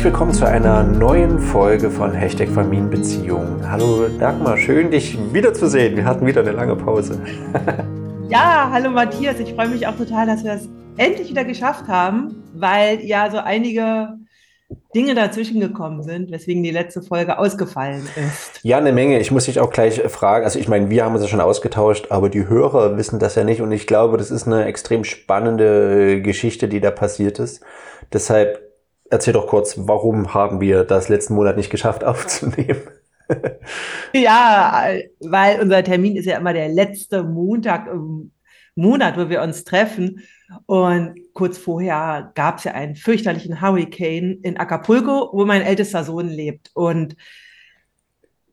Herzlich willkommen zu einer neuen Folge von Hashtag Familienbeziehungen. Hallo Dagmar, schön dich wiederzusehen. Wir hatten wieder eine lange Pause. ja, hallo Matthias. Ich freue mich auch total, dass wir das endlich wieder geschafft haben, weil ja so einige Dinge dazwischen gekommen sind, weswegen die letzte Folge ausgefallen ist. Ja, eine Menge. Ich muss dich auch gleich fragen. Also ich meine, wir haben uns ja schon ausgetauscht, aber die Hörer wissen das ja nicht. Und ich glaube, das ist eine extrem spannende Geschichte, die da passiert ist. Deshalb erzähl doch kurz, warum haben wir das letzten Monat nicht geschafft aufzunehmen? ja, weil unser Termin ist ja immer der letzte Montag im Monat, wo wir uns treffen. Und kurz vorher gab es ja einen fürchterlichen Hurricane in Acapulco, wo mein ältester Sohn lebt. Und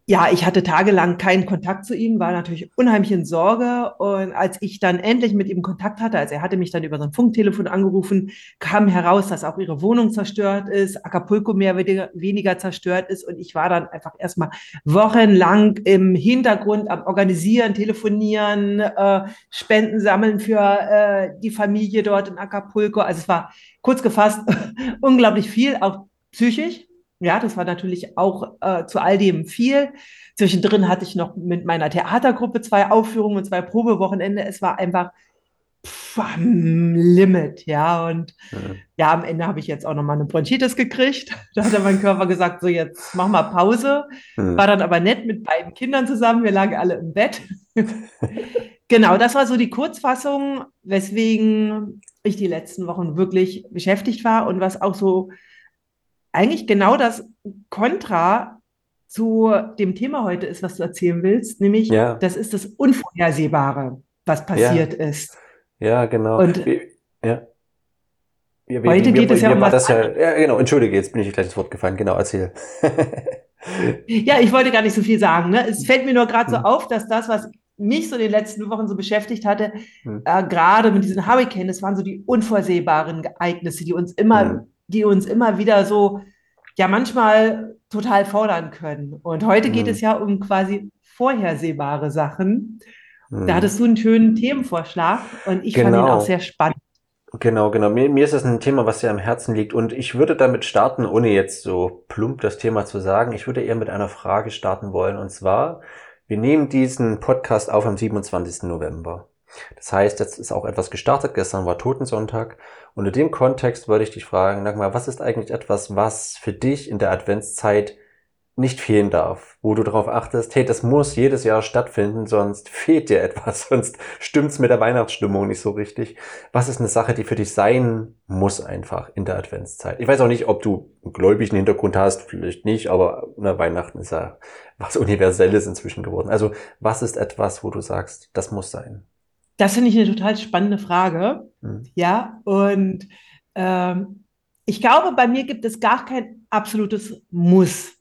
ja, ich hatte tagelang keinen Kontakt zu ihm, war natürlich unheimlich in Sorge. Und als ich dann endlich mit ihm Kontakt hatte, also er hatte mich dann über so ein Funktelefon angerufen, kam heraus, dass auch ihre Wohnung zerstört ist, Acapulco mehr oder weniger zerstört ist. Und ich war dann einfach erstmal wochenlang im Hintergrund am Organisieren, Telefonieren, äh, Spenden sammeln für äh, die Familie dort in Acapulco. Also es war kurz gefasst unglaublich viel, auch psychisch. Ja, das war natürlich auch äh, zu all dem viel. Zwischendrin hatte ich noch mit meiner Theatergruppe zwei Aufführungen und zwei Probewochenende. Es war einfach pff, am Limit, ja. Und mhm. ja, am Ende habe ich jetzt auch noch mal eine Bronchitis gekriegt. Da hat mein Körper gesagt, so jetzt mach mal Pause. Mhm. War dann aber nett mit beiden Kindern zusammen. Wir lagen alle im Bett. genau, das war so die Kurzfassung, weswegen ich die letzten Wochen wirklich beschäftigt war und was auch so eigentlich genau das Kontra zu dem Thema heute ist, was du erzählen willst, nämlich ja. das ist das Unvorhersehbare, was passiert ja. ist. Ja, genau. Und ja. Ja, wie, heute wie, geht wie, es ja um was ja, ja, genau, entschuldige, jetzt bin ich gleich ins Wort gefallen. Genau, erzähl. ja, ich wollte gar nicht so viel sagen. Ne? Es fällt mir nur gerade so hm. auf, dass das, was mich so in den letzten Wochen so beschäftigt hatte, hm. äh, gerade mit diesen Hurricanes, das waren so die unvorsehbaren Ereignisse, die uns immer hm die uns immer wieder so, ja, manchmal total fordern können. Und heute geht mhm. es ja um quasi vorhersehbare Sachen. Mhm. Da hattest du einen schönen Themenvorschlag und ich genau. fand ihn auch genau. sehr spannend. Genau, genau. Mir, mir ist das ein Thema, was sehr am Herzen liegt. Und ich würde damit starten, ohne jetzt so plump das Thema zu sagen. Ich würde eher mit einer Frage starten wollen. Und zwar, wir nehmen diesen Podcast auf am 27. November. Das heißt, jetzt ist auch etwas gestartet. Gestern war Totensonntag. Und in dem Kontext würde ich dich fragen, sag mal, was ist eigentlich etwas, was für dich in der Adventszeit nicht fehlen darf, wo du darauf achtest, hey, das muss jedes Jahr stattfinden, sonst fehlt dir etwas, sonst stimmt's mit der Weihnachtsstimmung nicht so richtig. Was ist eine Sache, die für dich sein muss einfach in der Adventszeit? Ich weiß auch nicht, ob du einen gläubigen Hintergrund hast, vielleicht nicht, aber na, Weihnachten ist ja was Universelles inzwischen geworden. Also was ist etwas, wo du sagst, das muss sein? Das finde ich eine total spannende Frage. Mhm. Ja, und ähm, ich glaube, bei mir gibt es gar kein absolutes Muss.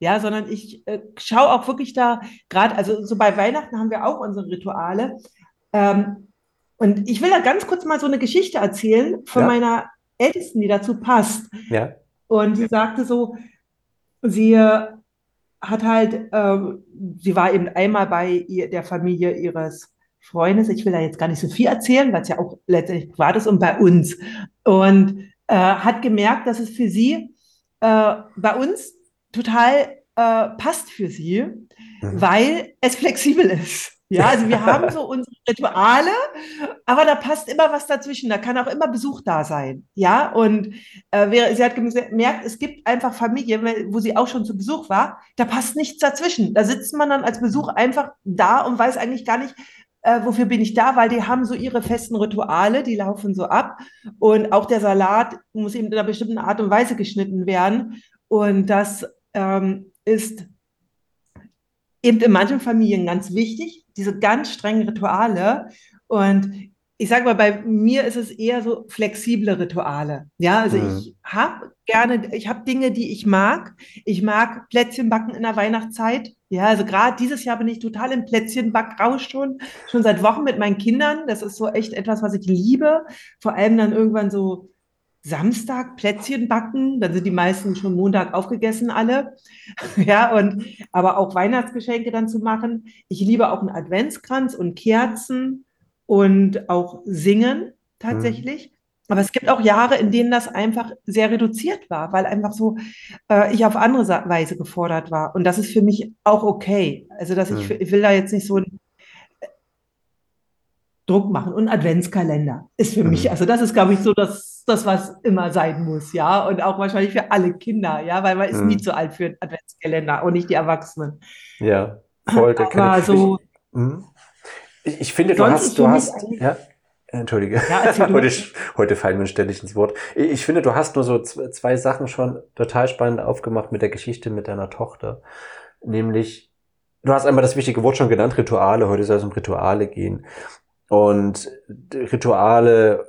Ja, sondern ich äh, schaue auch wirklich da, gerade, also so bei Weihnachten haben wir auch unsere Rituale. Ähm, und ich will da ganz kurz mal so eine Geschichte erzählen von ja. meiner Ältesten, die dazu passt. Ja. Und sie sagte so, sie hat halt, äh, sie war eben einmal bei ihr, der Familie ihres Freundes, ich will da jetzt gar nicht so viel erzählen, weil es ja auch letztendlich privat ist und bei uns. Und äh, hat gemerkt, dass es für sie äh, bei uns total äh, passt für sie, mhm. weil es flexibel ist. Ja, also wir haben so unsere Rituale, aber da passt immer was dazwischen. Da kann auch immer Besuch da sein. Ja, und äh, sie hat gemerkt, es gibt einfach Familien, wo sie auch schon zu Besuch war, da passt nichts dazwischen. Da sitzt man dann als Besuch einfach da und weiß eigentlich gar nicht, äh, wofür bin ich da? Weil die haben so ihre festen Rituale, die laufen so ab. Und auch der Salat muss eben in einer bestimmten Art und Weise geschnitten werden. Und das ähm, ist eben in manchen Familien ganz wichtig, diese ganz strengen Rituale. Und ich sage mal, bei mir ist es eher so flexible Rituale. Ja, also mhm. ich habe gerne, ich habe Dinge, die ich mag. Ich mag Plätzchen backen in der Weihnachtszeit. Ja, also gerade dieses Jahr bin ich total im Plätzchenbackrausch schon, schon seit Wochen mit meinen Kindern. Das ist so echt etwas, was ich liebe. Vor allem dann irgendwann so Samstag Plätzchen backen, dann sind die meisten schon Montag aufgegessen alle. ja, und aber auch Weihnachtsgeschenke dann zu machen. Ich liebe auch einen Adventskranz und Kerzen und auch singen tatsächlich. Aber es gibt auch Jahre, in denen das einfach sehr reduziert war, weil einfach so äh, ich auf andere Weise gefordert war. Und das ist für mich auch okay. Also, dass ich, hm. ich will da jetzt nicht so einen Druck machen. Und Adventskalender ist für mich, hm. also das ist, glaube ich, so das, das, was immer sein muss, ja. Und auch wahrscheinlich für alle Kinder, ja, weil man ist mhm. nie zu alt für einen Adventskalender und nicht die Erwachsenen. Ja, voll. Der Aber so, hm. Ich, ich, finde, du hast, du hast, ja. Entschuldige. Ja, heute, heute fallen wir ständig ins Wort. Ich finde, du hast nur so zwei Sachen schon total spannend aufgemacht mit der Geschichte mit deiner Tochter. Nämlich, du hast einmal das wichtige Wort schon genannt, Rituale. Heute soll es um Rituale gehen. Und Rituale,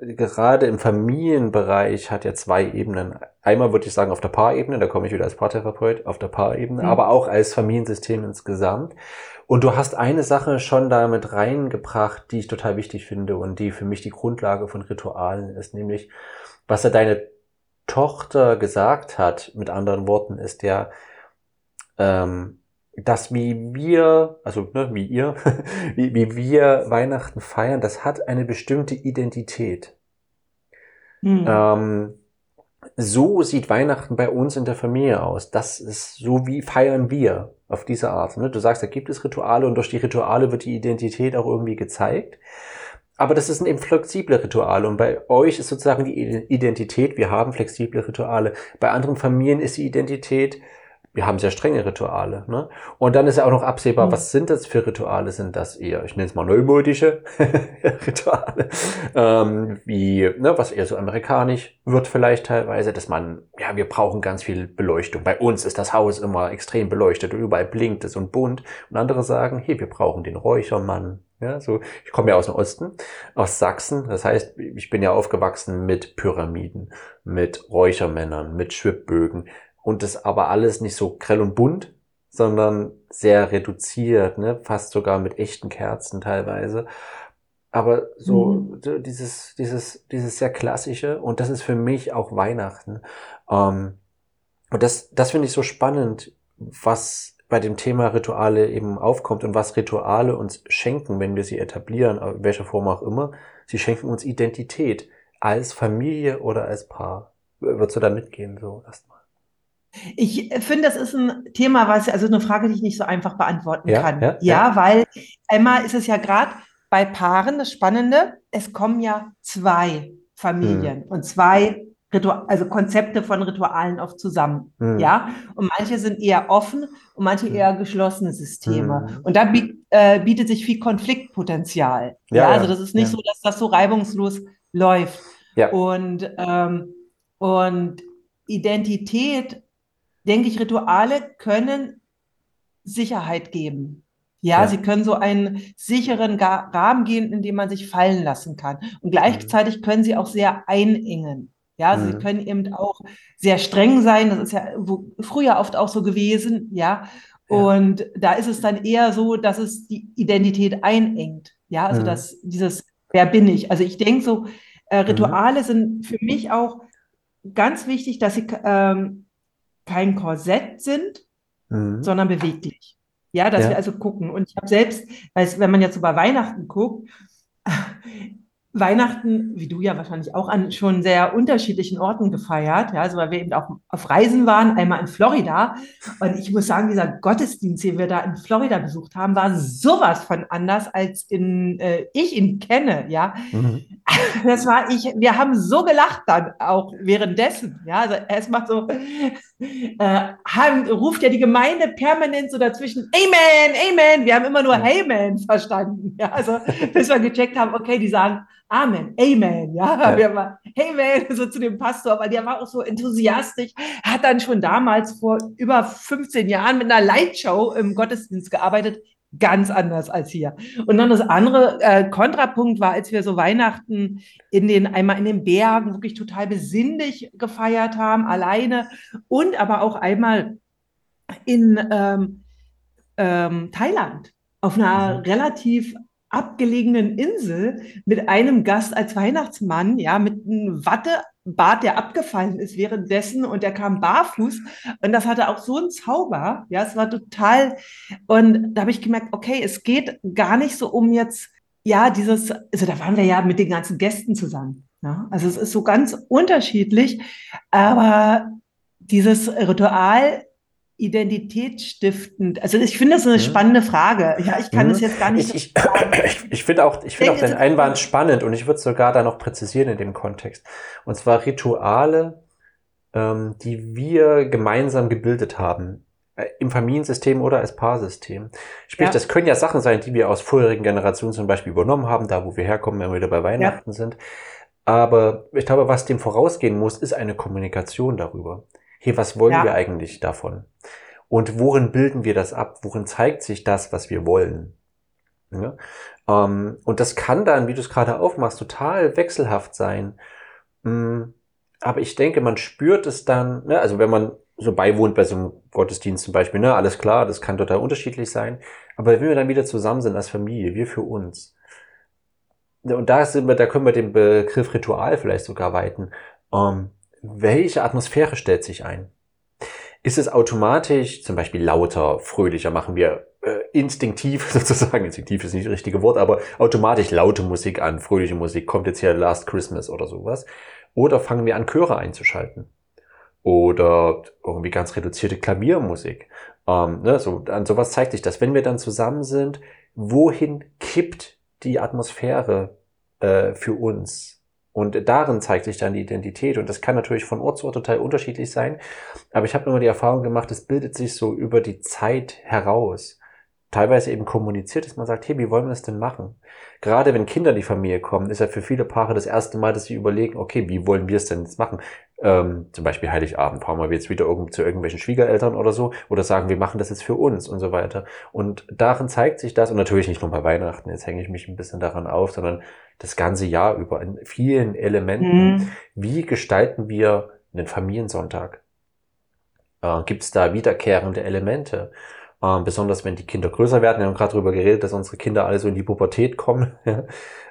gerade im Familienbereich, hat ja zwei Ebenen. Einmal würde ich sagen auf der Paarebene, da komme ich wieder als Paartherapeut, auf der Paarebene, mhm. aber auch als Familiensystem insgesamt. Und du hast eine Sache schon damit reingebracht, die ich total wichtig finde und die für mich die Grundlage von Ritualen ist, nämlich was er deine Tochter gesagt hat, mit anderen Worten, ist ja, ähm, dass wie wir, also ne, wie ihr, wie, wie wir Weihnachten feiern, das hat eine bestimmte Identität. Mhm. Ähm, so sieht Weihnachten bei uns in der Familie aus. Das ist so wie feiern wir auf diese Art. Ne? Du sagst, da gibt es Rituale und durch die Rituale wird die Identität auch irgendwie gezeigt. Aber das sind eben flexible Rituale und bei euch ist sozusagen die Identität, wir haben flexible Rituale. Bei anderen Familien ist die Identität, wir haben sehr strenge Rituale. Ne? Und dann ist ja auch noch absehbar, mhm. was sind das für Rituale? Sind das eher, ich nenne es mal neumodische Rituale, ähm, wie, ne, was eher so amerikanisch wird vielleicht teilweise, dass man, ja, wir brauchen ganz viel Beleuchtung. Bei uns ist das Haus immer extrem beleuchtet und überall blinkt es und bunt. Und andere sagen, hey, wir brauchen den Räuchermann. Ja, so, ich komme ja aus dem Osten, aus Sachsen. Das heißt, ich bin ja aufgewachsen mit Pyramiden, mit Räuchermännern, mit Schwibbögen und das aber alles nicht so grell und bunt, sondern sehr reduziert, ne? fast sogar mit echten Kerzen teilweise. Aber so mhm. dieses, dieses, dieses sehr klassische und das ist für mich auch Weihnachten. Ähm, und das, das finde ich so spannend, was bei dem Thema Rituale eben aufkommt und was Rituale uns schenken, wenn wir sie etablieren, in welcher Form auch immer. Sie schenken uns Identität als Familie oder als Paar. Würdest du da mitgehen, so erstmal? Ich finde, das ist ein Thema, was, also eine Frage, die ich nicht so einfach beantworten ja, kann. Ja, ja, ja, weil einmal ist es ja gerade bei Paaren das Spannende, es kommen ja zwei Familien hm. und zwei Ritual, also Konzepte von Ritualen oft zusammen. Hm. Ja, und manche sind eher offen und manche hm. eher geschlossene Systeme. Hm. Und da äh, bietet sich viel Konfliktpotenzial. Ja, ja also das ist nicht so, dass das so reibungslos läuft. Ja. Und, ähm, und Identität denke ich, Rituale können Sicherheit geben. Ja, ja, sie können so einen sicheren Rahmen gehen, in dem man sich fallen lassen kann. Und gleichzeitig mhm. können sie auch sehr einengen. Ja, mhm. sie können eben auch sehr streng sein. Das ist ja früher oft auch so gewesen. Ja, und da ist es dann eher so, dass es die Identität einengt. Ja, also mhm. dass dieses, wer bin ich? Also ich denke so, äh, Rituale mhm. sind für mich auch ganz wichtig, dass sie ähm, kein Korsett sind, mhm. sondern beweglich. Ja, dass ja. wir also gucken. Und ich habe selbst, wenn man jetzt so bei Weihnachten guckt, Weihnachten, wie du ja wahrscheinlich auch an schon sehr unterschiedlichen Orten gefeiert, ja, also weil wir eben auch auf Reisen waren, einmal in Florida. Und ich muss sagen, dieser Gottesdienst, den wir da in Florida besucht haben, war sowas von anders, als in, äh, ich ihn kenne, ja. Mhm. Das war ich, wir haben so gelacht dann auch währenddessen, ja. Also erstmal so, äh, haben, ruft ja die Gemeinde permanent so dazwischen, Amen, Amen. Wir haben immer nur Hey Man verstanden, ja. Also bis wir gecheckt haben, okay, die sagen, Amen, Amen, ja. ja. Wir waren, hey man, so zu dem Pastor, weil der war auch so enthusiastisch, hat dann schon damals vor über 15 Jahren mit einer Lightshow im Gottesdienst gearbeitet, ganz anders als hier. Und dann das andere äh, Kontrapunkt war, als wir so Weihnachten in den, einmal in den Bergen wirklich total besinnlich gefeiert haben, alleine und aber auch einmal in ähm, ähm, Thailand auf einer mhm. relativ abgelegenen Insel mit einem Gast als Weihnachtsmann, ja, mit einem Wattebart, der abgefallen ist währenddessen und der kam barfuß und das hatte auch so einen Zauber, ja, es war total und da habe ich gemerkt, okay, es geht gar nicht so um jetzt ja, dieses, also da waren wir ja mit den ganzen Gästen zusammen. Ja, also es ist so ganz unterschiedlich, aber dieses Ritual identitätsstiftend, also ich finde das eine hm. spannende Frage. Ja, ich kann hm. das jetzt gar nicht. Ich, ich, ich, ich finde auch, ich finde auch deinen Einwand spannend und ich würde sogar da noch präzisieren in dem Kontext. Und zwar Rituale, ähm, die wir gemeinsam gebildet haben äh, im Familiensystem oder als Paarsystem. Sprich, ja. das können ja Sachen sein, die wir aus vorherigen Generationen zum Beispiel übernommen haben, da wo wir herkommen, wenn wir wieder bei Weihnachten ja. sind. Aber ich glaube, was dem vorausgehen muss, ist eine Kommunikation darüber. Hey, was wollen ja. wir eigentlich davon? Und worin bilden wir das ab? Worin zeigt sich das, was wir wollen? Ja? Ähm, und das kann dann, wie du es gerade aufmachst, total wechselhaft sein. Mm, aber ich denke, man spürt es dann, ne? also wenn man so beiwohnt bei so einem Gottesdienst zum Beispiel, ne, alles klar, das kann total unterschiedlich sein. Aber wenn wir dann wieder zusammen sind als Familie, wir für uns, und da sind wir, da können wir den Begriff Ritual vielleicht sogar weiten. Ähm, welche Atmosphäre stellt sich ein? Ist es automatisch zum Beispiel lauter, fröhlicher? Machen wir äh, instinktiv sozusagen, instinktiv ist nicht das richtige Wort, aber automatisch laute Musik an, fröhliche Musik, kommt jetzt hier Last Christmas oder sowas? Oder fangen wir an, Chöre einzuschalten? Oder irgendwie ganz reduzierte Klaviermusik? Ähm, ne, so, an sowas zeigt sich das. Wenn wir dann zusammen sind, wohin kippt die Atmosphäre äh, für uns. Und darin zeigt sich dann die Identität. Und das kann natürlich von Ort zu Ort total unterschiedlich sein. Aber ich habe immer die Erfahrung gemacht, es bildet sich so über die Zeit heraus. Teilweise eben kommuniziert, dass man sagt, hey, wie wollen wir das denn machen? Gerade wenn Kinder in die Familie kommen, ist ja für viele Paare das erste Mal, dass sie überlegen, okay, wie wollen wir es denn jetzt machen? ähm, zum Beispiel Heiligabend, fahren wir jetzt wieder irgend zu irgendwelchen Schwiegereltern oder so, oder sagen, wir machen das jetzt für uns und so weiter. Und darin zeigt sich das, und natürlich nicht nur bei Weihnachten, jetzt hänge ich mich ein bisschen daran auf, sondern das ganze Jahr über in vielen Elementen. Mhm. Wie gestalten wir einen Familiensonntag? Äh, Gibt es da wiederkehrende Elemente? Äh, besonders wenn die Kinder größer werden. Wir haben gerade darüber geredet, dass unsere Kinder alle so in die Pubertät kommen.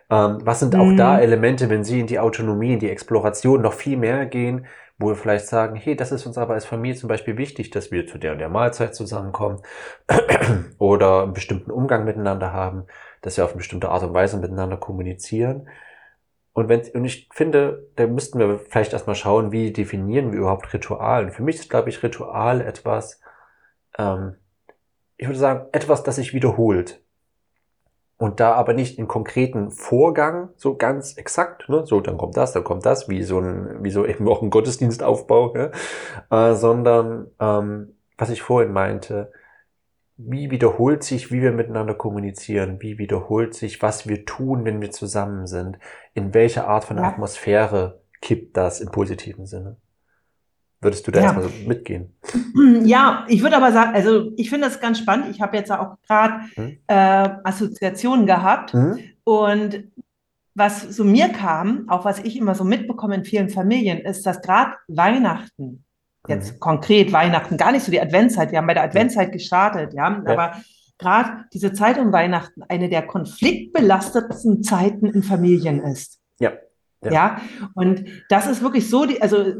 Ähm, was sind auch da mhm. Elemente, wenn Sie in die Autonomie, in die Exploration noch viel mehr gehen, wo wir vielleicht sagen, hey, das ist uns aber als Familie zum Beispiel wichtig, dass wir zu der und der Mahlzeit zusammenkommen oder einen bestimmten Umgang miteinander haben, dass wir auf eine bestimmte Art und Weise miteinander kommunizieren. Und wenn, und ich finde, da müssten wir vielleicht erstmal schauen, wie definieren wir überhaupt Ritual. Und für mich ist, glaube ich, Ritual etwas, ähm, ich würde sagen, etwas, das sich wiederholt und da aber nicht in konkreten Vorgang so ganz exakt, ne? so dann kommt das, dann kommt das, wie so ein, wie so eben auch ein Gottesdienstaufbau, ne? äh, sondern ähm, was ich vorhin meinte, wie wiederholt sich, wie wir miteinander kommunizieren, wie wiederholt sich, was wir tun, wenn wir zusammen sind, in welcher Art von ja. Atmosphäre kippt das im positiven Sinne. Würdest du da ja. erstmal so mitgehen? Ja, ich würde aber sagen, also ich finde das ganz spannend. Ich habe jetzt auch gerade hm? äh, Assoziationen gehabt hm? und was so mir kam, auch was ich immer so mitbekomme in vielen Familien, ist, dass gerade Weihnachten, jetzt hm. konkret Weihnachten, gar nicht so die Adventszeit, wir haben bei der Adventszeit gestartet, ja, ja. aber gerade diese Zeit um Weihnachten eine der konfliktbelastetsten Zeiten in Familien ist. Ja. Ja. ja. und das ist wirklich so, die, also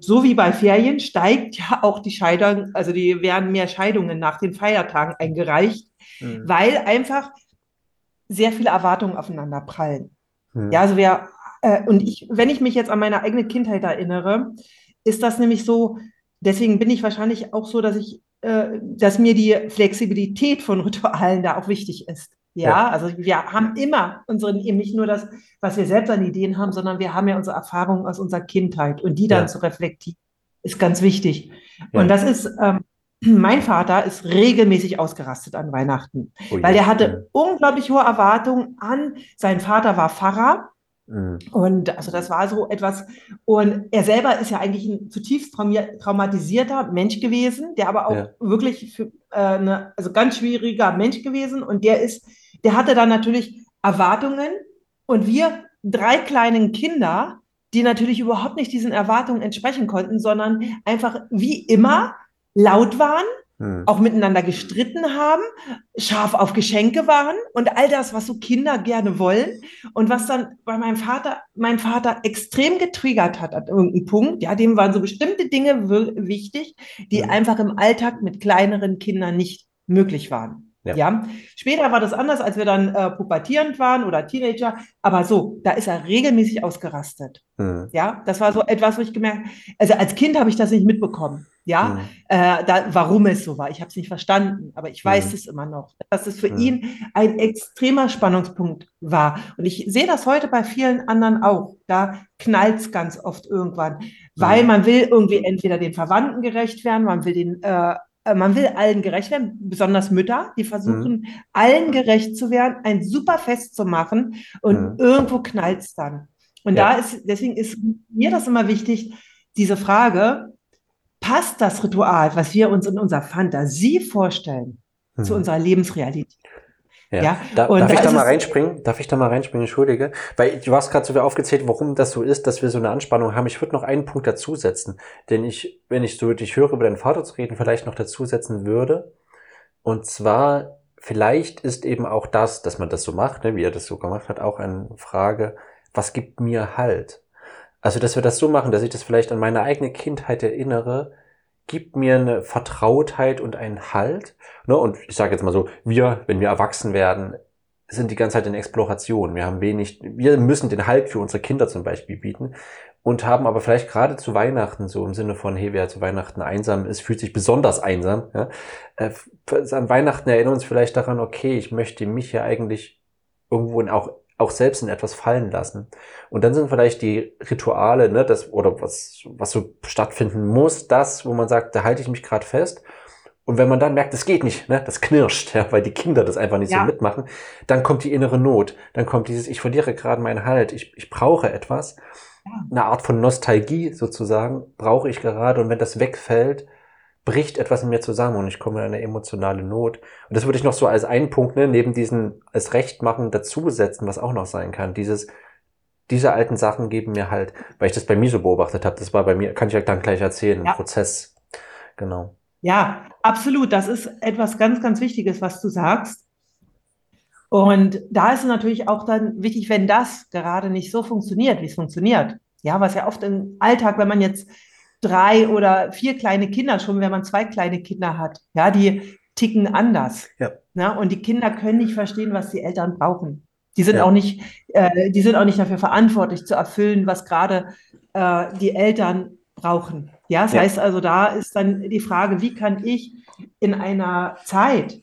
so wie bei Ferien steigt ja auch die Scheidung, also die werden mehr Scheidungen nach den Feiertagen eingereicht, mhm. weil einfach sehr viele Erwartungen aufeinander prallen. Mhm. Ja, also wer, äh, und ich, wenn ich mich jetzt an meine eigene Kindheit erinnere, ist das nämlich so, deswegen bin ich wahrscheinlich auch so, dass ich, äh, dass mir die Flexibilität von Ritualen da auch wichtig ist. Ja, ja, also wir haben immer unseren, eben nicht nur das, was wir selbst an Ideen haben, sondern wir haben ja unsere Erfahrungen aus unserer Kindheit und die dann ja. zu reflektieren, ist ganz wichtig. Ja. Und das ist, ähm, mein Vater ist regelmäßig ausgerastet an Weihnachten, oh weil er hatte unglaublich hohe Erwartungen an, sein Vater war Pfarrer Mhm. Und also das war so etwas, und er selber ist ja eigentlich ein zutiefst traumatisierter Mensch gewesen, der aber auch wirklich für, äh, eine, also ganz schwieriger Mensch gewesen. Und der ist, der hatte dann natürlich Erwartungen und wir drei kleinen Kinder, die natürlich überhaupt nicht diesen Erwartungen entsprechen konnten, sondern einfach wie immer laut waren, hm. auch miteinander gestritten haben, scharf auf Geschenke waren und all das, was so Kinder gerne wollen und was dann bei meinem Vater, mein Vater extrem getriggert hat an irgendeinem Punkt, ja, dem waren so bestimmte Dinge wichtig, die hm. einfach im Alltag mit kleineren Kindern nicht möglich waren. Ja. ja. Später war das anders, als wir dann äh, pubertierend waren oder Teenager. Aber so, da ist er regelmäßig ausgerastet. Mhm. Ja, das war so etwas, wo ich gemerkt, also als Kind habe ich das nicht mitbekommen. Ja, mhm. äh, da, warum es so war. Ich habe es nicht verstanden, aber ich weiß mhm. es immer noch, dass es für mhm. ihn ein extremer Spannungspunkt war. Und ich sehe das heute bei vielen anderen auch. Da knallt es ganz oft irgendwann, weil mhm. man will irgendwie entweder den Verwandten gerecht werden, man will den äh, äh, man will allen gerecht werden, besonders Mütter, die versuchen, mhm. allen gerecht zu werden, ein super Fest zu machen und mhm. irgendwo knallt es dann. Und ja. da ist, deswegen ist mir das immer wichtig, diese Frage, passt das Ritual, was wir uns in unserer Fantasie vorstellen, mhm. zu unserer Lebensrealität? Ja. ja. Da, darf ich da mal reinspringen? Darf ich da mal reinspringen? Entschuldige. Weil du hast gerade so aufgezählt, warum das so ist, dass wir so eine Anspannung haben. Ich würde noch einen Punkt dazusetzen, den ich, wenn ich so dich höre, über deinen Vater zu reden, vielleicht noch dazusetzen würde. Und zwar, vielleicht ist eben auch das, dass man das so macht, ne, wie er das so gemacht hat, auch eine Frage, was gibt mir Halt? Also, dass wir das so machen, dass ich das vielleicht an meine eigene Kindheit erinnere, gibt mir eine Vertrautheit und einen Halt. Ne? Und ich sage jetzt mal so, wir, wenn wir erwachsen werden, sind die ganze Zeit in Exploration. Wir haben wenig, wir müssen den Halt für unsere Kinder zum Beispiel bieten und haben aber vielleicht gerade zu Weihnachten so im Sinne von, hey, wer zu Weihnachten einsam ist, fühlt sich besonders einsam. Ja? Äh, an Weihnachten erinnern uns vielleicht daran, okay, ich möchte mich ja eigentlich irgendwo auch auch selbst in etwas fallen lassen. Und dann sind vielleicht die Rituale, ne, das, oder was, was so stattfinden muss, das, wo man sagt, da halte ich mich gerade fest. Und wenn man dann merkt, das geht nicht, ne, das knirscht, ja, weil die Kinder das einfach nicht ja. so mitmachen, dann kommt die innere Not, dann kommt dieses, ich verliere gerade meinen Halt, ich, ich brauche etwas, ja. eine Art von Nostalgie sozusagen, brauche ich gerade. Und wenn das wegfällt, bricht etwas in mir zusammen und ich komme in eine emotionale Not. Und das würde ich noch so als einen Punkt, ne, neben diesen als Rechtmachen dazusetzen, was auch noch sein kann. Dieses, diese alten Sachen geben mir halt, weil ich das bei mir so beobachtet habe, das war bei mir, kann ich euch dann gleich erzählen, ja. Prozess. Genau. Ja, absolut. Das ist etwas ganz, ganz Wichtiges, was du sagst. Und da ist es natürlich auch dann wichtig, wenn das gerade nicht so funktioniert, wie es funktioniert. Ja, was ja oft im Alltag, wenn man jetzt drei oder vier kleine Kinder, schon wenn man zwei kleine Kinder hat. Ja, die ticken anders. Ja. ja und die Kinder können nicht verstehen, was die Eltern brauchen. Die sind ja. auch nicht, äh, die sind auch nicht dafür verantwortlich zu erfüllen, was gerade äh, die Eltern brauchen. Ja, das ja. heißt also, da ist dann die Frage, wie kann ich in einer Zeit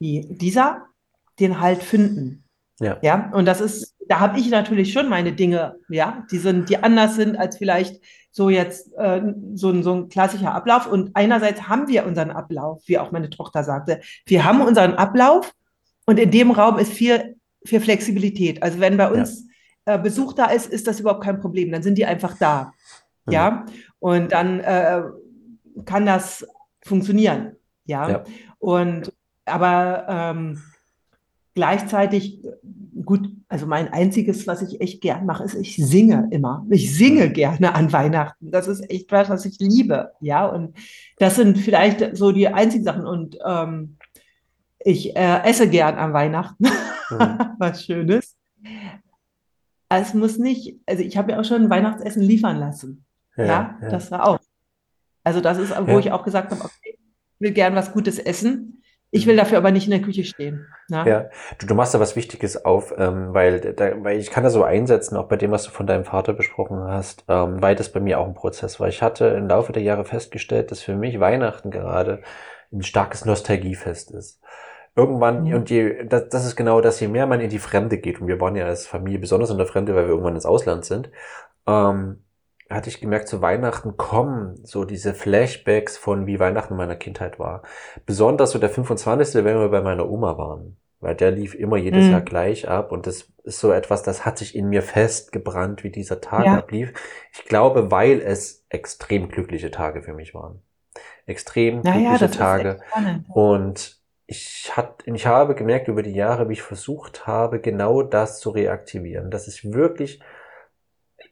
wie dieser den Halt finden? Ja. ja, und das ist, da habe ich natürlich schon meine Dinge, ja, die sind, die anders sind als vielleicht so jetzt äh, so, ein, so ein klassischer Ablauf. Und einerseits haben wir unseren Ablauf, wie auch meine Tochter sagte. Wir haben unseren Ablauf und in dem Raum ist viel, viel Flexibilität. Also wenn bei uns ja. äh, Besuch da ist, ist das überhaupt kein Problem. Dann sind die einfach da. Mhm. Ja. Und dann äh, kann das funktionieren. Ja. ja. Und aber ähm, gleichzeitig gut, also mein einziges, was ich echt gern mache, ist, ich singe immer. Ich singe gerne an Weihnachten. Das ist echt was, was ich liebe. Ja, und das sind vielleicht so die einzigen Sachen. Und ähm, ich äh, esse gern an Weihnachten. Mhm. was Schönes. Es muss nicht, also ich habe ja auch schon Weihnachtsessen liefern lassen. Ja, ja, ja. das war auch. Also das ist, wo ja. ich auch gesagt habe, okay, ich will gern was Gutes essen. Ich will dafür aber nicht in der Küche stehen. Na? Ne? Ja, du, du machst da was Wichtiges auf, ähm, weil, da, weil ich kann das so einsetzen, auch bei dem, was du von deinem Vater besprochen hast, ähm, weil das bei mir auch ein Prozess war. Ich hatte im Laufe der Jahre festgestellt, dass für mich Weihnachten gerade ein starkes Nostalgiefest ist. Irgendwann, ja. und je, das, das ist genau das, je mehr man in die Fremde geht, und wir waren ja als Familie besonders in der Fremde, weil wir irgendwann ins Ausland sind, ähm, hatte ich gemerkt, zu Weihnachten kommen so diese Flashbacks von wie Weihnachten in meiner Kindheit war. Besonders so der 25., wenn wir bei meiner Oma waren. Weil der lief immer jedes mhm. Jahr gleich ab und das ist so etwas, das hat sich in mir festgebrannt, wie dieser Tag ja. ablief. Ich glaube, weil es extrem glückliche Tage für mich waren. Extrem naja, glückliche Tage. Und ich, hat, ich habe gemerkt über die Jahre, wie ich versucht habe, genau das zu reaktivieren. Dass ich wirklich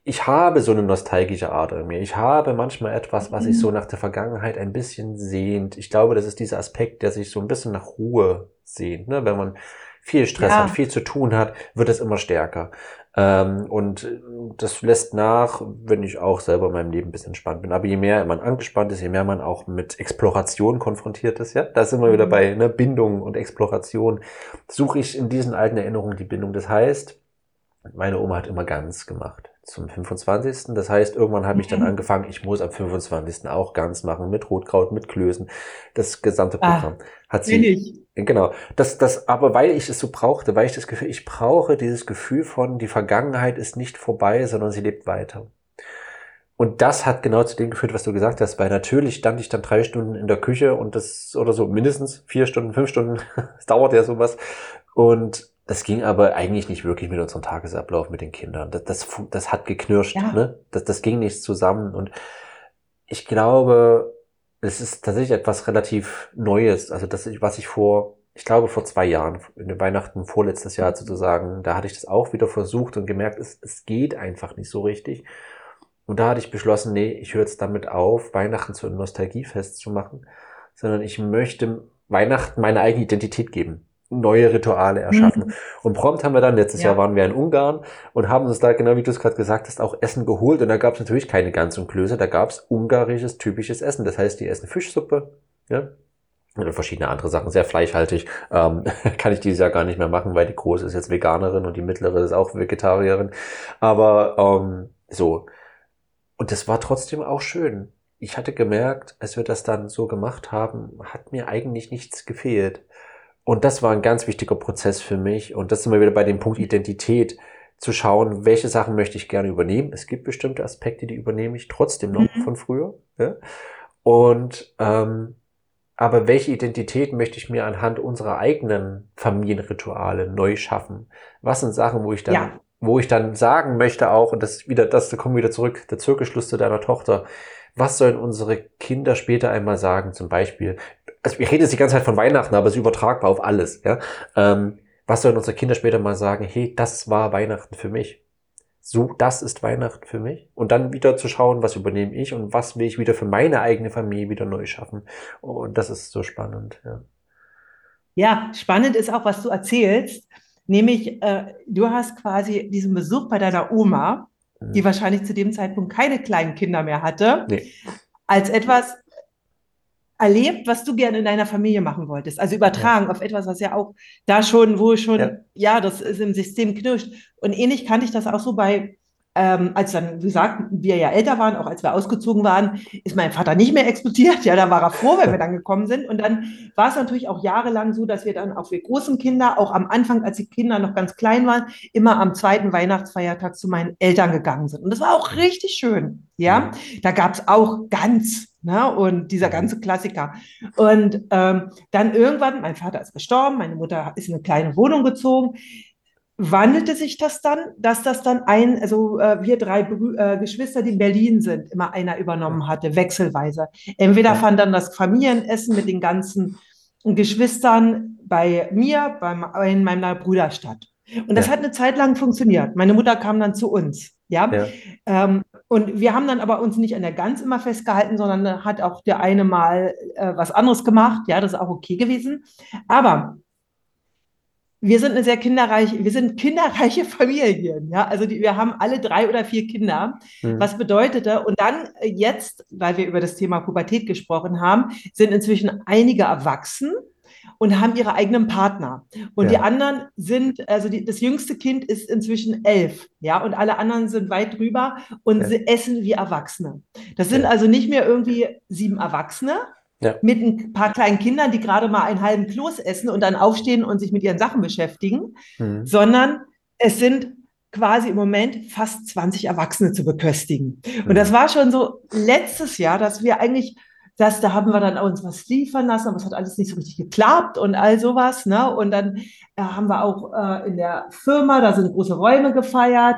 ich habe so eine nostalgische Ader in mir. Ich habe manchmal etwas, was sich so mhm. nach der Vergangenheit ein bisschen sehnt. Ich glaube, das ist dieser Aspekt, der sich so ein bisschen nach Ruhe sehnt. Ne? Wenn man viel Stress ja. hat, viel zu tun hat, wird es immer stärker. Ähm, und das lässt nach, wenn ich auch selber in meinem Leben ein bisschen entspannt bin. Aber je mehr man angespannt ist, je mehr man auch mit Exploration konfrontiert ist, ja, da sind wir wieder mhm. bei ne, Bindung und Exploration, suche ich in diesen alten Erinnerungen die Bindung. Das heißt, meine Oma hat immer ganz gemacht zum 25. Das heißt, irgendwann habe ich dann mhm. angefangen, ich muss am 25. auch ganz machen mit Rotkraut, mit Klößen, das gesamte ah, Programm. Ah, hat sie ich. genau. Das das aber weil ich es so brauchte, weil ich das Gefühl, ich brauche dieses Gefühl von die Vergangenheit ist nicht vorbei, sondern sie lebt weiter. Und das hat genau zu dem geführt, was du gesagt hast, weil natürlich stand ich dann drei Stunden in der Küche und das oder so mindestens vier Stunden, fünf Stunden, es dauert ja sowas und das ging aber eigentlich nicht wirklich mit unserem Tagesablauf mit den Kindern. Das, das, das hat geknirscht, ja. ne? Das, das ging nicht zusammen. Und ich glaube, es ist tatsächlich etwas relativ Neues. Also das, was ich vor, ich glaube vor zwei Jahren, in den Weihnachten vorletztes Jahr sozusagen, da hatte ich das auch wieder versucht und gemerkt, es, es geht einfach nicht so richtig. Und da hatte ich beschlossen, nee, ich höre jetzt damit auf, Weihnachten zu einem Nostalgiefest zu machen, sondern ich möchte Weihnachten meine eigene Identität geben neue Rituale erschaffen. Mhm. Und prompt haben wir dann, letztes ja. Jahr waren wir in Ungarn und haben uns da, genau wie du es gerade gesagt hast, auch Essen geholt. Und da gab es natürlich keine Gans und Klöße, da gab es ungarisches, typisches Essen. Das heißt, die essen Fischsuppe, ja, oder verschiedene andere Sachen, sehr fleischhaltig. Ähm, kann ich dieses Jahr gar nicht mehr machen, weil die große ist jetzt Veganerin und die mittlere ist auch Vegetarierin. Aber ähm, so. Und das war trotzdem auch schön. Ich hatte gemerkt, als wir das dann so gemacht haben, hat mir eigentlich nichts gefehlt. Und das war ein ganz wichtiger Prozess für mich. Und das sind wir wieder bei dem Punkt Identität, zu schauen, welche Sachen möchte ich gerne übernehmen. Es gibt bestimmte Aspekte, die übernehme ich trotzdem noch mhm. von früher. Ja? Und ähm, aber welche Identität möchte ich mir anhand unserer eigenen Familienrituale neu schaffen? Was sind Sachen, wo ich dann, ja. wo ich dann sagen möchte auch, und das wieder, das, da kommen wir wieder zurück, der Zirkelschluss zu deiner Tochter. Was sollen unsere Kinder später einmal sagen? Zum Beispiel, also wir reden jetzt die ganze Zeit von Weihnachten, aber es ist übertragbar auf alles, ja. Ähm, was sollen unsere Kinder später mal sagen, hey, das war Weihnachten für mich. So, das ist Weihnachten für mich. Und dann wieder zu schauen, was übernehme ich und was will ich wieder für meine eigene Familie wieder neu schaffen. Und das ist so spannend, ja. Ja, spannend ist auch, was du erzählst. Nämlich, äh, du hast quasi diesen Besuch bei deiner Oma, mhm. die wahrscheinlich zu dem Zeitpunkt keine kleinen Kinder mehr hatte, nee. als etwas erlebt, was du gerne in deiner Familie machen wolltest. Also übertragen ja. auf etwas, was ja auch da schon, wo schon, ja. ja, das ist im System knirscht. Und ähnlich kannte ich das auch so bei ähm, als dann, wie gesagt, wir ja älter waren, auch als wir ausgezogen waren, ist mein Vater nicht mehr explodiert. Ja, da war er froh, wenn wir dann gekommen sind. Und dann war es natürlich auch jahrelang so, dass wir dann auch wir großen Kinder, auch am Anfang, als die Kinder noch ganz klein waren, immer am zweiten Weihnachtsfeiertag zu meinen Eltern gegangen sind. Und das war auch richtig schön. Ja, da gab es auch ganz Ne? Und dieser ganze Klassiker. Und ähm, dann irgendwann, mein Vater ist gestorben, meine Mutter ist in eine kleine Wohnung gezogen wandelte sich das dann, dass das dann ein, also äh, wir drei Brü äh, Geschwister, die in Berlin sind, immer einer übernommen hatte, wechselweise. Entweder fand dann das Familienessen mit den ganzen Geschwistern bei mir, beim, in meiner Brüder statt. Und das ja. hat eine Zeit lang funktioniert. Meine Mutter kam dann zu uns, ja. ja. Ähm, und wir haben dann aber uns nicht an der Gans immer festgehalten, sondern hat auch der eine mal äh, was anderes gemacht. Ja, das ist auch okay gewesen. Aber wir sind eine sehr kinderreiche, wir sind kinderreiche Familien, ja. Also die, wir haben alle drei oder vier Kinder. Mhm. Was bedeutete? Und dann äh, jetzt, weil wir über das Thema Pubertät gesprochen haben, sind inzwischen einige erwachsen und haben ihre eigenen Partner. Und ja. die anderen sind, also die, das jüngste Kind ist inzwischen elf, ja, und alle anderen sind weit drüber und ja. sie essen wie Erwachsene. Das sind ja. also nicht mehr irgendwie sieben Erwachsene, ja. mit ein paar kleinen Kindern, die gerade mal einen halben Kloß essen und dann aufstehen und sich mit ihren Sachen beschäftigen, mhm. sondern es sind quasi im Moment fast 20 Erwachsene zu beköstigen. Mhm. Und das war schon so letztes Jahr, dass wir eigentlich das, da haben wir dann uns was liefern lassen, aber es hat alles nicht so richtig geklappt und all sowas. Ne? Und dann äh, haben wir auch äh, in der Firma, da sind große Räume gefeiert.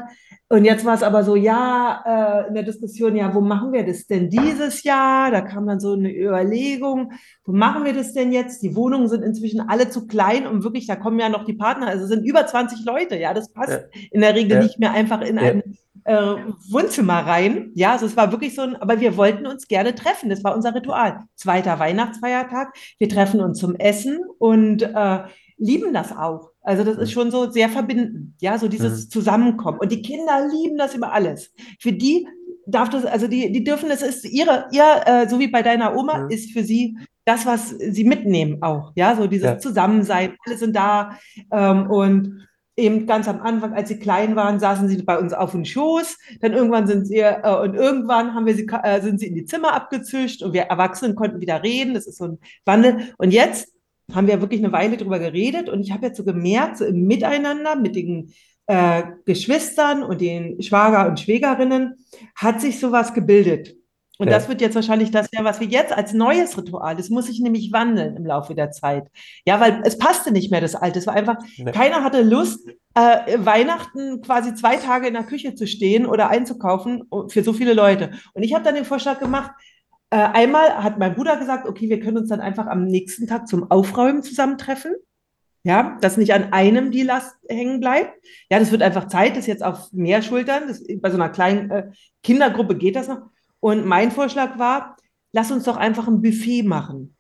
Und jetzt war es aber so, ja, äh, in der Diskussion, ja, wo machen wir das denn dieses Jahr? Da kam dann so eine Überlegung, wo machen wir das denn jetzt? Die Wohnungen sind inzwischen alle zu klein, um wirklich, da kommen ja noch die Partner, also es sind über 20 Leute, ja, das passt ja. in der Regel ja. nicht mehr einfach in ja. ein äh, Wohnzimmer rein. Ja, also es war wirklich so ein, aber wir wollten uns gerne treffen. Das war unser Ritual. Zweiter Weihnachtsfeiertag. Wir treffen uns zum Essen und äh, lieben das auch. Also das ist Mhm. schon so sehr verbindend, ja, so dieses Mhm. Zusammenkommen. Und die Kinder lieben das über alles. Für die darf das, also die, die dürfen, das ist ihre, ihr, äh, so wie bei deiner Oma, Mhm. ist für sie das, was sie mitnehmen auch, ja, so dieses Ja. Zusammensein, alle sind da ähm, und eben ganz am Anfang, als sie klein waren, saßen sie bei uns auf dem Schoß, dann irgendwann sind sie, äh, und irgendwann haben wir sie, äh, sind sie in die Zimmer abgezischt und wir Erwachsenen konnten wieder reden, das ist so ein Wandel. Und jetzt haben wir wirklich eine Weile drüber geredet und ich habe jetzt so gemerkt, so im Miteinander mit den äh, Geschwistern und den Schwager und Schwägerinnen hat sich sowas gebildet. Und Ja. das wird jetzt wahrscheinlich das werden, was wir jetzt als neues Ritual, das muss sich nämlich wandeln im Laufe der Zeit. Ja, weil es passte nicht mehr, das Alte. Es war einfach, Nee. keiner hatte Lust, äh, Weihnachten quasi zwei Tage in der Küche zu stehen oder einzukaufen für so viele Leute. Und ich habe dann den Vorschlag gemacht, äh, einmal hat mein Bruder gesagt, okay, wir können uns dann einfach am nächsten Tag zum Aufräumen zusammentreffen. Ja, dass nicht an einem die Last hängen bleibt. Ja, das wird einfach Zeit, das ist jetzt auf mehr Schultern. Das, bei so einer kleinen äh, Kindergruppe geht das noch. Und mein Vorschlag war, lass uns doch einfach ein Buffet machen.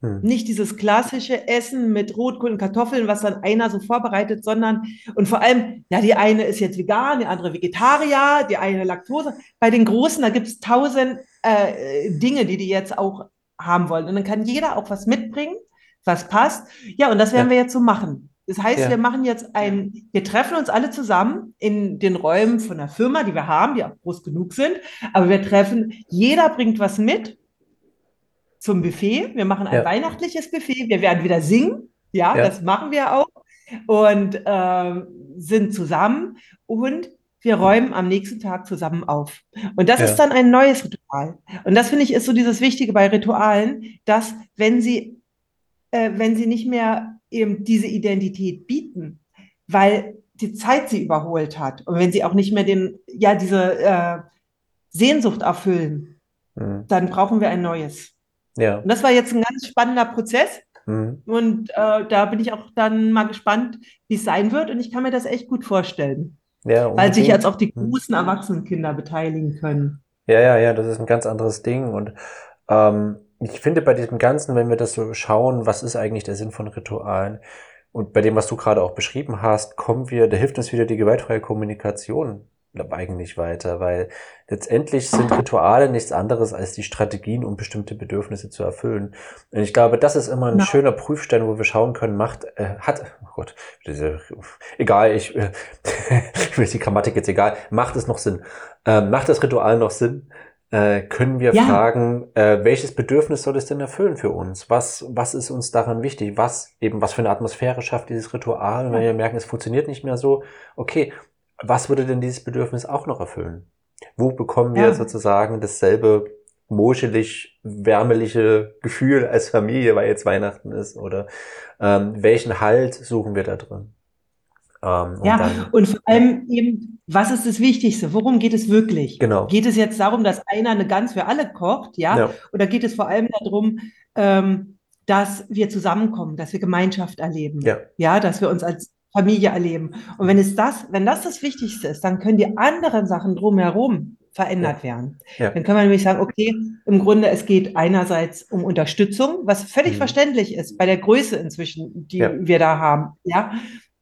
Mhm. Nicht dieses klassische Essen mit Rotkohl und Kartoffeln, was dann einer so vorbereitet, sondern und vor allem, ja, die eine ist jetzt vegan, die andere Vegetarier, die eine Laktose. Bei den Großen, da gibt es tausend äh, Dinge, die die jetzt auch haben wollen. Und dann kann jeder auch was mitbringen, was passt. Ja, und das werden Ja. wir jetzt so machen. Das heißt, Ja. wir machen jetzt ein, wir treffen uns alle zusammen in den Räumen von der Firma, die wir haben, die auch groß genug sind. Aber wir treffen, jeder bringt was mit zum Buffet. Wir machen ein Ja. weihnachtliches Buffet. Wir werden wieder singen. Ja, Ja. das machen wir auch. Und ähm, sind zusammen und wir räumen am nächsten Tag zusammen auf. Und das Ja. ist dann ein neues Ritual. Und das finde ich ist so dieses Wichtige bei Ritualen, dass wenn sie, äh, wenn sie nicht mehr eben diese Identität bieten, weil die Zeit sie überholt hat und wenn sie auch nicht mehr den, ja, diese äh, Sehnsucht erfüllen, Mhm. dann brauchen wir ein neues. Ja. Und das war jetzt ein ganz spannender Prozess. Mhm. Und äh, da bin ich auch dann mal gespannt, wie es sein wird. Und ich kann mir das echt gut vorstellen, Ja, weil sich jetzt auch die Mhm. großen Erwachsenenkinder beteiligen können. Ja, ja, ja, das ist ein ganz anderes Ding. Und ähm, ich finde bei diesem Ganzen, wenn wir das so schauen, was ist eigentlich der Sinn von Ritualen? Und bei dem, was du gerade auch beschrieben hast, kommen wir, da hilft uns wieder die gewaltfreie Kommunikation eigentlich weiter, weil letztendlich sind Rituale nichts anderes als die Strategien, um bestimmte Bedürfnisse zu erfüllen. Und ich glaube, das ist immer ein Genau. schöner Prüfstein, wo wir schauen können, macht, äh, hat, oh Gott, diese, egal, ich, äh, mir ist die Grammatik jetzt egal, macht es noch Sinn? Ähm, macht das Ritual noch Sinn? Äh, können wir Ja. fragen, äh, welches Bedürfnis soll es denn erfüllen für uns? Was, was ist uns daran wichtig? Was eben, was für eine Atmosphäre schafft dieses Ritual? Und wenn wir merken, es funktioniert nicht mehr so, okay, was würde denn dieses Bedürfnis auch noch erfüllen? Wo bekommen wir Ja. sozusagen dasselbe moschelig, wärmeliche Gefühl als Familie, weil jetzt Weihnachten ist? Oder ähm, welchen Halt suchen wir da drin? Ähm, und Ja, dann, und vor allem eben, was ist das Wichtigste? Worum geht es wirklich? Genau. Geht es jetzt darum, dass einer eine Gans für alle kocht, ja? ja, Oder geht es vor allem darum, ähm, dass wir zusammenkommen, dass wir Gemeinschaft erleben? ja, Ja, dass wir uns als Familie erleben. Und wenn es das, wenn das das Wichtigste ist, dann können die anderen Sachen drumherum verändert werden. ja, Dann können wir nämlich sagen, okay, im Grunde, es geht einerseits um Unterstützung, was völlig Mhm. verständlich ist bei der Größe inzwischen, die Ja. wir da haben, ja.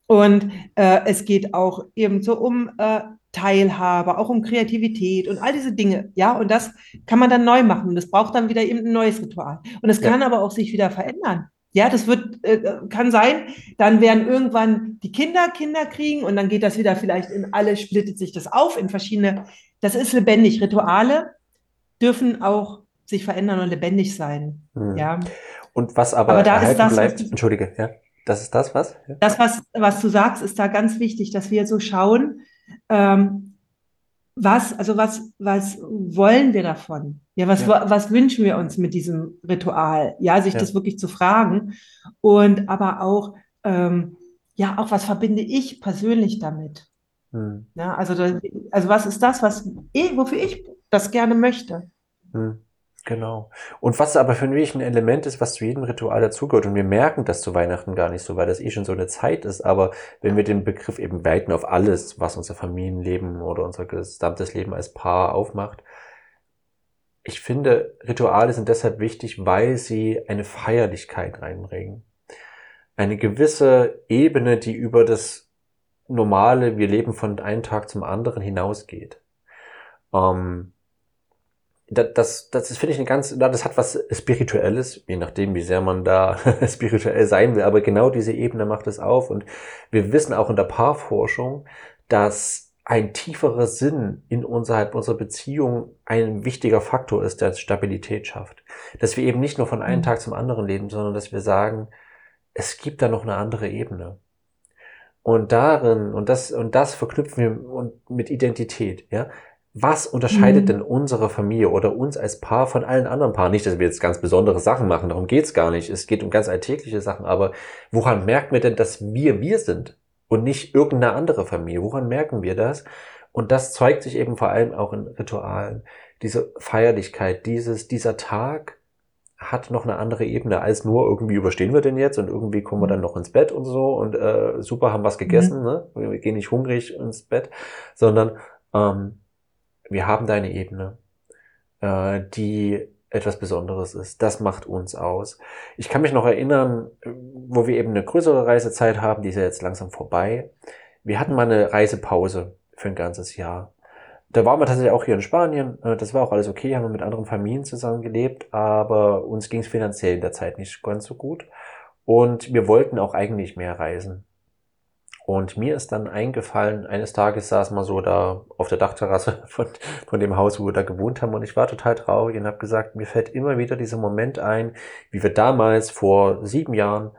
Und äh, es geht auch eben so um äh, Teilhabe, auch um Kreativität und all diese Dinge, ja. Und das kann man dann neu machen. Und das braucht dann wieder eben ein neues Ritual. Und es Ja. kann aber auch sich wieder verändern. Ja, das wird, äh, kann sein, dann werden irgendwann die Kinder Kinder kriegen und dann geht das wieder vielleicht in alle, splittet sich das auf in verschiedene. Das ist lebendig. Rituale dürfen auch sich verändern und lebendig sein. Mhm. Ja, Und was aber, Aber da ist das, was bleibt, du- entschuldige, ja, das ist das, was? Ja. das, was, was du sagst, ist da ganz wichtig, dass wir so schauen, ähm, was, also was, was wollen wir davon? Ja, was, Ja. was wünschen wir uns mit diesem Ritual? Ja, sich Ja. das wirklich zu fragen und aber auch, ähm, ja, auch was verbinde ich persönlich damit? Mhm. Ja, also, also was ist das, was ich, wofür ich das gerne möchte? Hm, Genau. Und was aber für mich ein Element ist, was zu jedem Ritual dazugehört, und wir merken das zu Weihnachten gar nicht so, weil das eh schon so eine Zeit ist, aber wenn wir den Begriff eben weiten auf alles, was unser Familienleben oder unser gesamtes Leben als Paar aufmacht, ich finde, Rituale sind deshalb wichtig, weil sie eine Feierlichkeit reinbringen. eine gewisse Ebene, die über das normale, wir leben von einem Tag zum anderen hinausgeht. Ähm, das, das, das finde ich ein ganz, das hat was Spirituelles, je nachdem, wie sehr man da spirituell sein will. Aber genau diese Ebene macht es auf. Und wir wissen auch in der Paarforschung, dass ein tieferer Sinn in unserhalb unserer Beziehung ein wichtiger Faktor ist, der Stabilität schafft. Dass wir eben nicht nur von einem mhm. Tag zum anderen leben, sondern dass wir sagen, es gibt da noch eine andere Ebene. Und darin, und das, und das verknüpfen wir mit Identität, ja. Was unterscheidet mhm. denn unsere Familie oder uns als Paar von allen anderen Paaren? Nicht, dass wir jetzt ganz besondere Sachen machen, darum geht's gar nicht. Es geht um ganz alltägliche Sachen, aber woran merken wir denn, dass wir wir sind und nicht irgendeine andere Familie? Woran merken wir das? Und das zeigt sich eben vor allem auch in Ritualen. Diese Feierlichkeit, dieses, dieser Tag hat noch eine andere Ebene als nur irgendwie überstehen wir denn jetzt und irgendwie kommen wir dann noch ins Bett und so und äh, super haben was gegessen, mhm. ne? wir gehen nicht hungrig ins Bett, sondern ähm, wir haben da eine Ebene, äh, die etwas Besonderes ist. Das macht uns aus. Ich kann mich noch erinnern, wo wir eben eine größere Reisezeit haben, die ist ja jetzt langsam vorbei. Wir hatten mal eine Reisepause für ein ganzes Jahr. Da waren wir tatsächlich auch hier in Spanien. Äh, das war auch alles okay, haben wir mit anderen Familien zusammen gelebt, aber uns ging es finanziell in der Zeit nicht ganz so gut. Und wir wollten auch eigentlich mehr reisen. Und mir ist dann eingefallen, eines Tages saß man so da auf der Dachterrasse von, von dem Haus, wo wir da gewohnt haben. Und ich war total traurig und habe gesagt, mir fällt immer wieder dieser Moment ein, wie wir damals vor sieben Jahren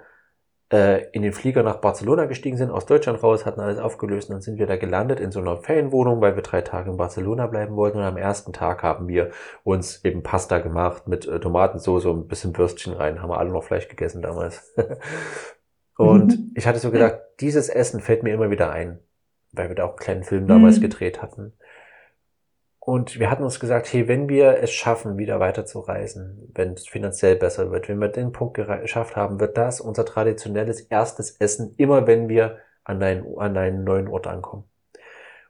äh, in den Flieger nach Barcelona gestiegen sind, aus Deutschland raus, hatten alles aufgelöst und dann sind wir da gelandet in so einer Ferienwohnung, weil wir drei Tage in Barcelona bleiben wollten. Und am ersten Tag haben wir uns eben Pasta gemacht mit äh, Tomatensauce und ein bisschen Würstchen rein. Haben wir alle noch Fleisch gegessen damals. Und mhm. ich hatte so gedacht, dieses Essen fällt mir immer wieder ein, weil wir da auch einen kleinen Film damals mhm. gedreht hatten. Und wir hatten uns gesagt, hey, wenn wir es schaffen, wieder weiter zu reisen, wenn es finanziell besser wird, wenn wir den Punkt geschafft haben, wird das unser traditionelles erstes Essen, immer wenn wir an einen, an einen neuen Ort ankommen.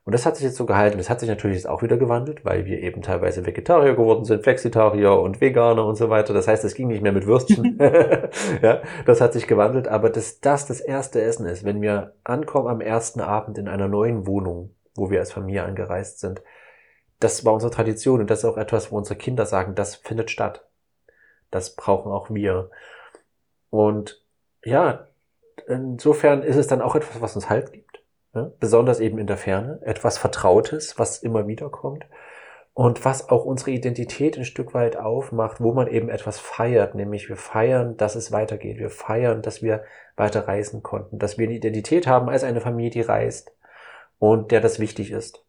Und das hat sich jetzt so gehalten. Das hat sich natürlich jetzt auch wieder gewandelt, weil wir eben teilweise Vegetarier geworden sind, Flexitarier und Veganer und so weiter. Das heißt, es ging nicht mehr mit Würstchen. ja, das hat sich gewandelt. Aber dass das das erste Essen ist, wenn wir ankommen am ersten Abend in einer neuen Wohnung, wo wir als Familie angereist sind, das war unsere Tradition und das ist auch etwas, wo unsere Kinder sagen, das findet statt. Das brauchen auch wir. Und ja, insofern ist es dann auch etwas, was uns Halt gibt. Ja? Besonders eben in der Ferne. Etwas Vertrautes, was immer wieder kommt. Und was auch unsere Identität ein Stück weit aufmacht, wo man eben etwas feiert, nämlich wir feiern, dass es weitergeht. Wir feiern, dass wir weiter reisen konnten, dass wir eine Identität haben als eine Familie, die reist und der das wichtig ist.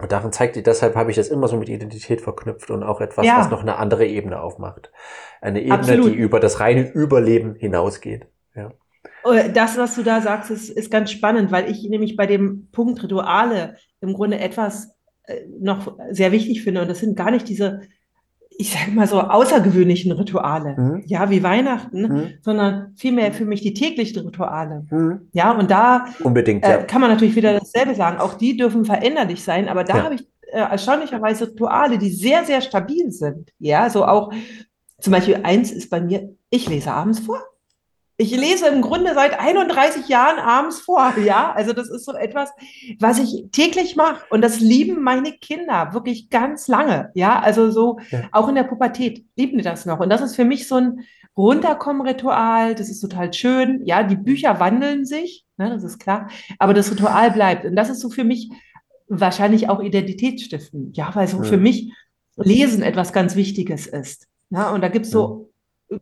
Und darin zeigt, deshalb habe ich das immer so mit Identität verknüpft und auch etwas, ja. was noch eine andere Ebene aufmacht. Eine Ebene, Absolut. die über das reine Überleben hinausgeht. Ja. Äh, das, was du da sagst, ist, ist ganz spannend, weil ich nämlich bei dem Punkt Rituale im Grunde etwas äh, noch sehr wichtig finde. Und das sind gar nicht diese, ich sage mal so, außergewöhnlichen Rituale, mhm. ja, wie Weihnachten, mhm. sondern vielmehr für mich die täglichen Rituale. Mhm. Ja, und da Unbedingt, äh, ja. kann man natürlich wieder dasselbe sagen. Auch die dürfen veränderlich sein, aber da ja. habe ich äh, erstaunlicherweise Rituale, die sehr, sehr stabil sind. Ja, so auch zum Beispiel eins ist bei mir, ich lese abends vor. Ich lese im Grunde seit 31 Jahren abends vor, ja. Also das ist so etwas, was ich täglich mache und das lieben meine Kinder wirklich ganz lange, ja. Also so ja. auch in der Pubertät lieben die das noch und das ist für mich so ein Runterkommen-Ritual. Das ist total schön, ja. Die Bücher wandeln sich, ne, das ist klar, aber das Ritual bleibt und das ist so für mich wahrscheinlich auch Identitätsstiften, ja, weil so ja. für mich Lesen etwas ganz Wichtiges ist. Ja, und da gibt's so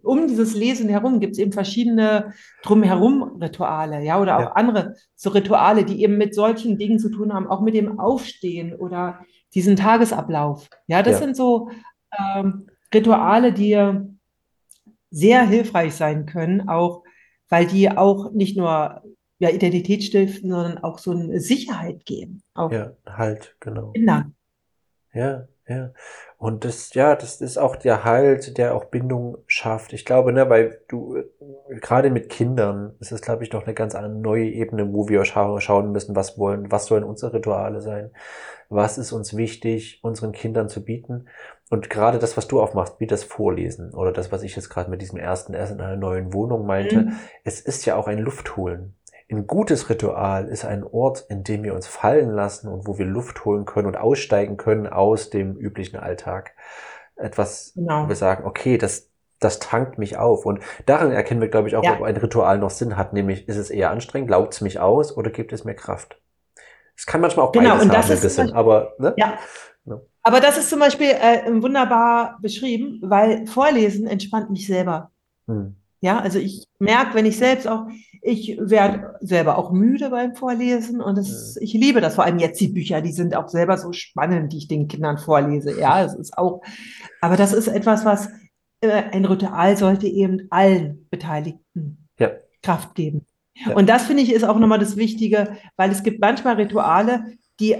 um dieses Lesen herum gibt es eben verschiedene drumherum Rituale, ja, oder auch ja. andere so Rituale, die eben mit solchen Dingen zu tun haben, auch mit dem Aufstehen oder diesen Tagesablauf. Ja, das ja. sind so ähm, Rituale, die sehr hilfreich sein können, auch weil die auch nicht nur ja, Identität stiften, sondern auch so eine Sicherheit geben. Auch ja, halt, genau. Kindern. Ja, ja. Und das, ja, das ist auch der Halt, der auch Bindung schafft. Ich glaube, ne, weil du, gerade mit Kindern, ist es, glaube ich, noch eine ganz neue Ebene, wo wir scha schauen müssen, was wollen, was sollen unsere Rituale sein? Was ist uns wichtig, unseren Kindern zu bieten? Und gerade das, was du aufmachst, wie das Vorlesen oder das, was ich jetzt gerade mit diesem ersten Essen in einer neuen Wohnung meinte, mhm. es ist ja auch ein Luftholen. Ein gutes Ritual ist ein Ort, in dem wir uns fallen lassen und wo wir Luft holen können und aussteigen können aus dem üblichen Alltag. Etwas, genau. wo wir sagen, okay, das, das tankt mich auf. Und daran erkennen wir, glaube ich, auch, ja. ob ein Ritual noch Sinn hat. Nämlich, ist es eher anstrengend, laugt es mich aus oder gibt es mir Kraft? Es kann manchmal auch genau, beides und das haben, ist ein bisschen, aber, ne? Ja. ja. Aber das ist zum Beispiel äh, wunderbar beschrieben, weil Vorlesen entspannt mich selber. Hm. Ja, also ich merke, wenn ich selbst auch, ich werde selber auch müde beim Vorlesen und das, ich liebe das. Vor allem jetzt die Bücher, die sind auch selber so spannend, die ich den Kindern vorlese. Ja, es ist auch, aber das ist etwas, was äh, ein Ritual sollte eben allen Beteiligten ja. Kraft geben. Ja. Und das finde ich ist auch nochmal das Wichtige, weil es gibt manchmal Rituale, die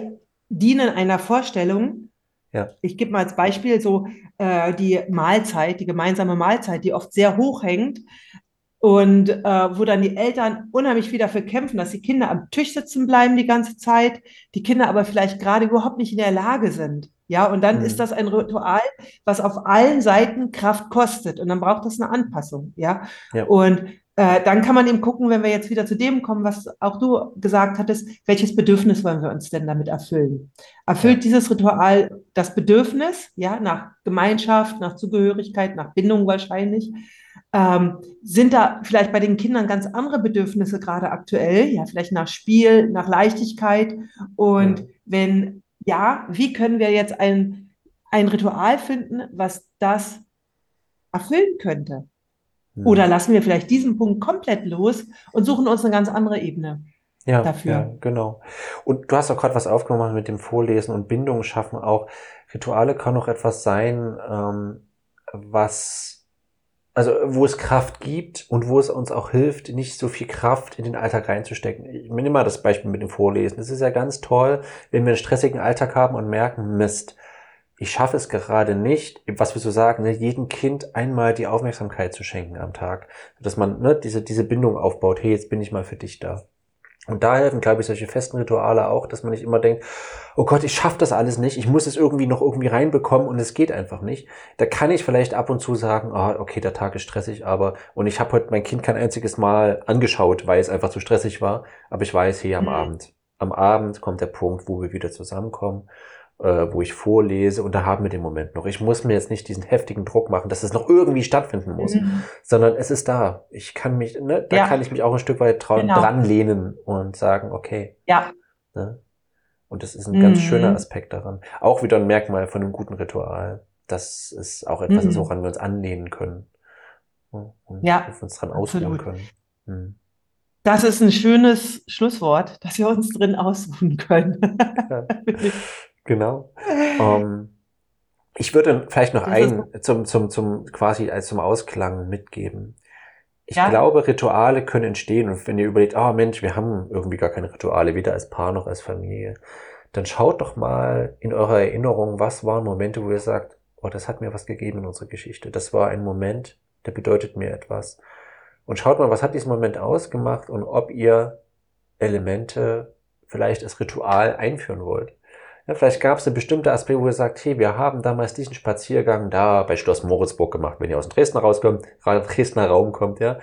dienen einer Vorstellung. Ja. Ich gebe mal als Beispiel so äh, die Mahlzeit, die gemeinsame Mahlzeit, die oft sehr hoch hängt und äh, wo dann die Eltern unheimlich viel dafür kämpfen, dass die Kinder am Tisch sitzen bleiben die ganze Zeit, die Kinder aber vielleicht gerade überhaupt nicht in der Lage sind. Ja, und dann mhm. ist das ein Ritual, was auf allen Seiten Kraft kostet. Und dann braucht das eine Anpassung. Ja. ja. Und äh, dann kann man eben gucken, wenn wir jetzt wieder zu dem kommen, was auch du gesagt hattest, welches Bedürfnis wollen wir uns denn damit erfüllen? Erfüllt dieses Ritual das Bedürfnis, ja, nach Gemeinschaft, nach Zugehörigkeit, nach Bindung wahrscheinlich? Ähm, sind da vielleicht bei den Kindern ganz andere Bedürfnisse gerade aktuell? Ja, vielleicht nach Spiel, nach Leichtigkeit. Und ja. wenn ja, wie können wir jetzt ein, ein Ritual finden, was das erfüllen könnte? Hm. Oder lassen wir vielleicht diesen Punkt komplett los und suchen uns eine ganz andere Ebene ja, dafür. Ja, genau. Und du hast auch gerade was aufgemacht mit dem Vorlesen und Bindung schaffen auch. Rituale kann auch etwas sein, ähm, was, also wo es Kraft gibt und wo es uns auch hilft, nicht so viel Kraft in den Alltag reinzustecken. Ich nehme mal das Beispiel mit dem Vorlesen. Es ist ja ganz toll, wenn wir einen stressigen Alltag haben und merken, Mist, ich schaffe es gerade nicht, was wir so sagen, ne, jedem Kind einmal die Aufmerksamkeit zu schenken am Tag, dass man ne, diese, diese Bindung aufbaut, hey, jetzt bin ich mal für dich da. Und da helfen, glaube ich, solche festen Rituale auch, dass man nicht immer denkt, oh Gott, ich schaffe das alles nicht, ich muss es irgendwie noch irgendwie reinbekommen und es geht einfach nicht. Da kann ich vielleicht ab und zu sagen, ah, okay, der Tag ist stressig, aber und ich habe heute mein Kind kein einziges Mal angeschaut, weil es einfach zu stressig war, aber ich weiß, hey, am mhm. Abend, am Abend kommt der Punkt, wo wir wieder zusammenkommen äh, wo ich vorlese und da haben wir den Moment noch. Ich muss mir jetzt nicht diesen heftigen Druck machen, dass es noch irgendwie stattfinden muss, mhm. sondern es ist da. Ich kann mich, ne, da ja. kann ich mich auch ein Stück weit trauen, genau. dran lehnen und sagen, okay. Ja. Ne? Und das ist ein mhm. ganz schöner Aspekt daran. Auch wieder ein Merkmal von einem guten Ritual. dass es auch etwas mhm. ist, woran wir uns anlehnen können. Und ja, uns dran ausruhen können. Mhm. Das ist ein schönes Schlusswort, dass wir uns drin ausruhen können. Ja. Genau. ähm, ich würde vielleicht noch ein zum, zum, zum quasi als zum Ausklang mitgeben. Ich ja. glaube, Rituale können entstehen und wenn ihr überlegt, oh Mensch, wir haben irgendwie gar keine Rituale, weder als Paar noch als Familie, dann schaut doch mal in eurer Erinnerung, was waren Momente, wo ihr sagt, oh, das hat mir was gegeben in unserer Geschichte. Das war ein Moment, der bedeutet mir etwas. Und schaut mal, was hat diesen Moment ausgemacht und ob ihr Elemente vielleicht als Ritual einführen wollt. Ja, vielleicht gab es eine bestimmte Aspekt, wo ihr sagt, hey, wir haben damals diesen Spaziergang da bei Schloss Moritzburg gemacht, wenn ihr aus dem Dresdner rauskommt, Dresdner Raum kommt, ja.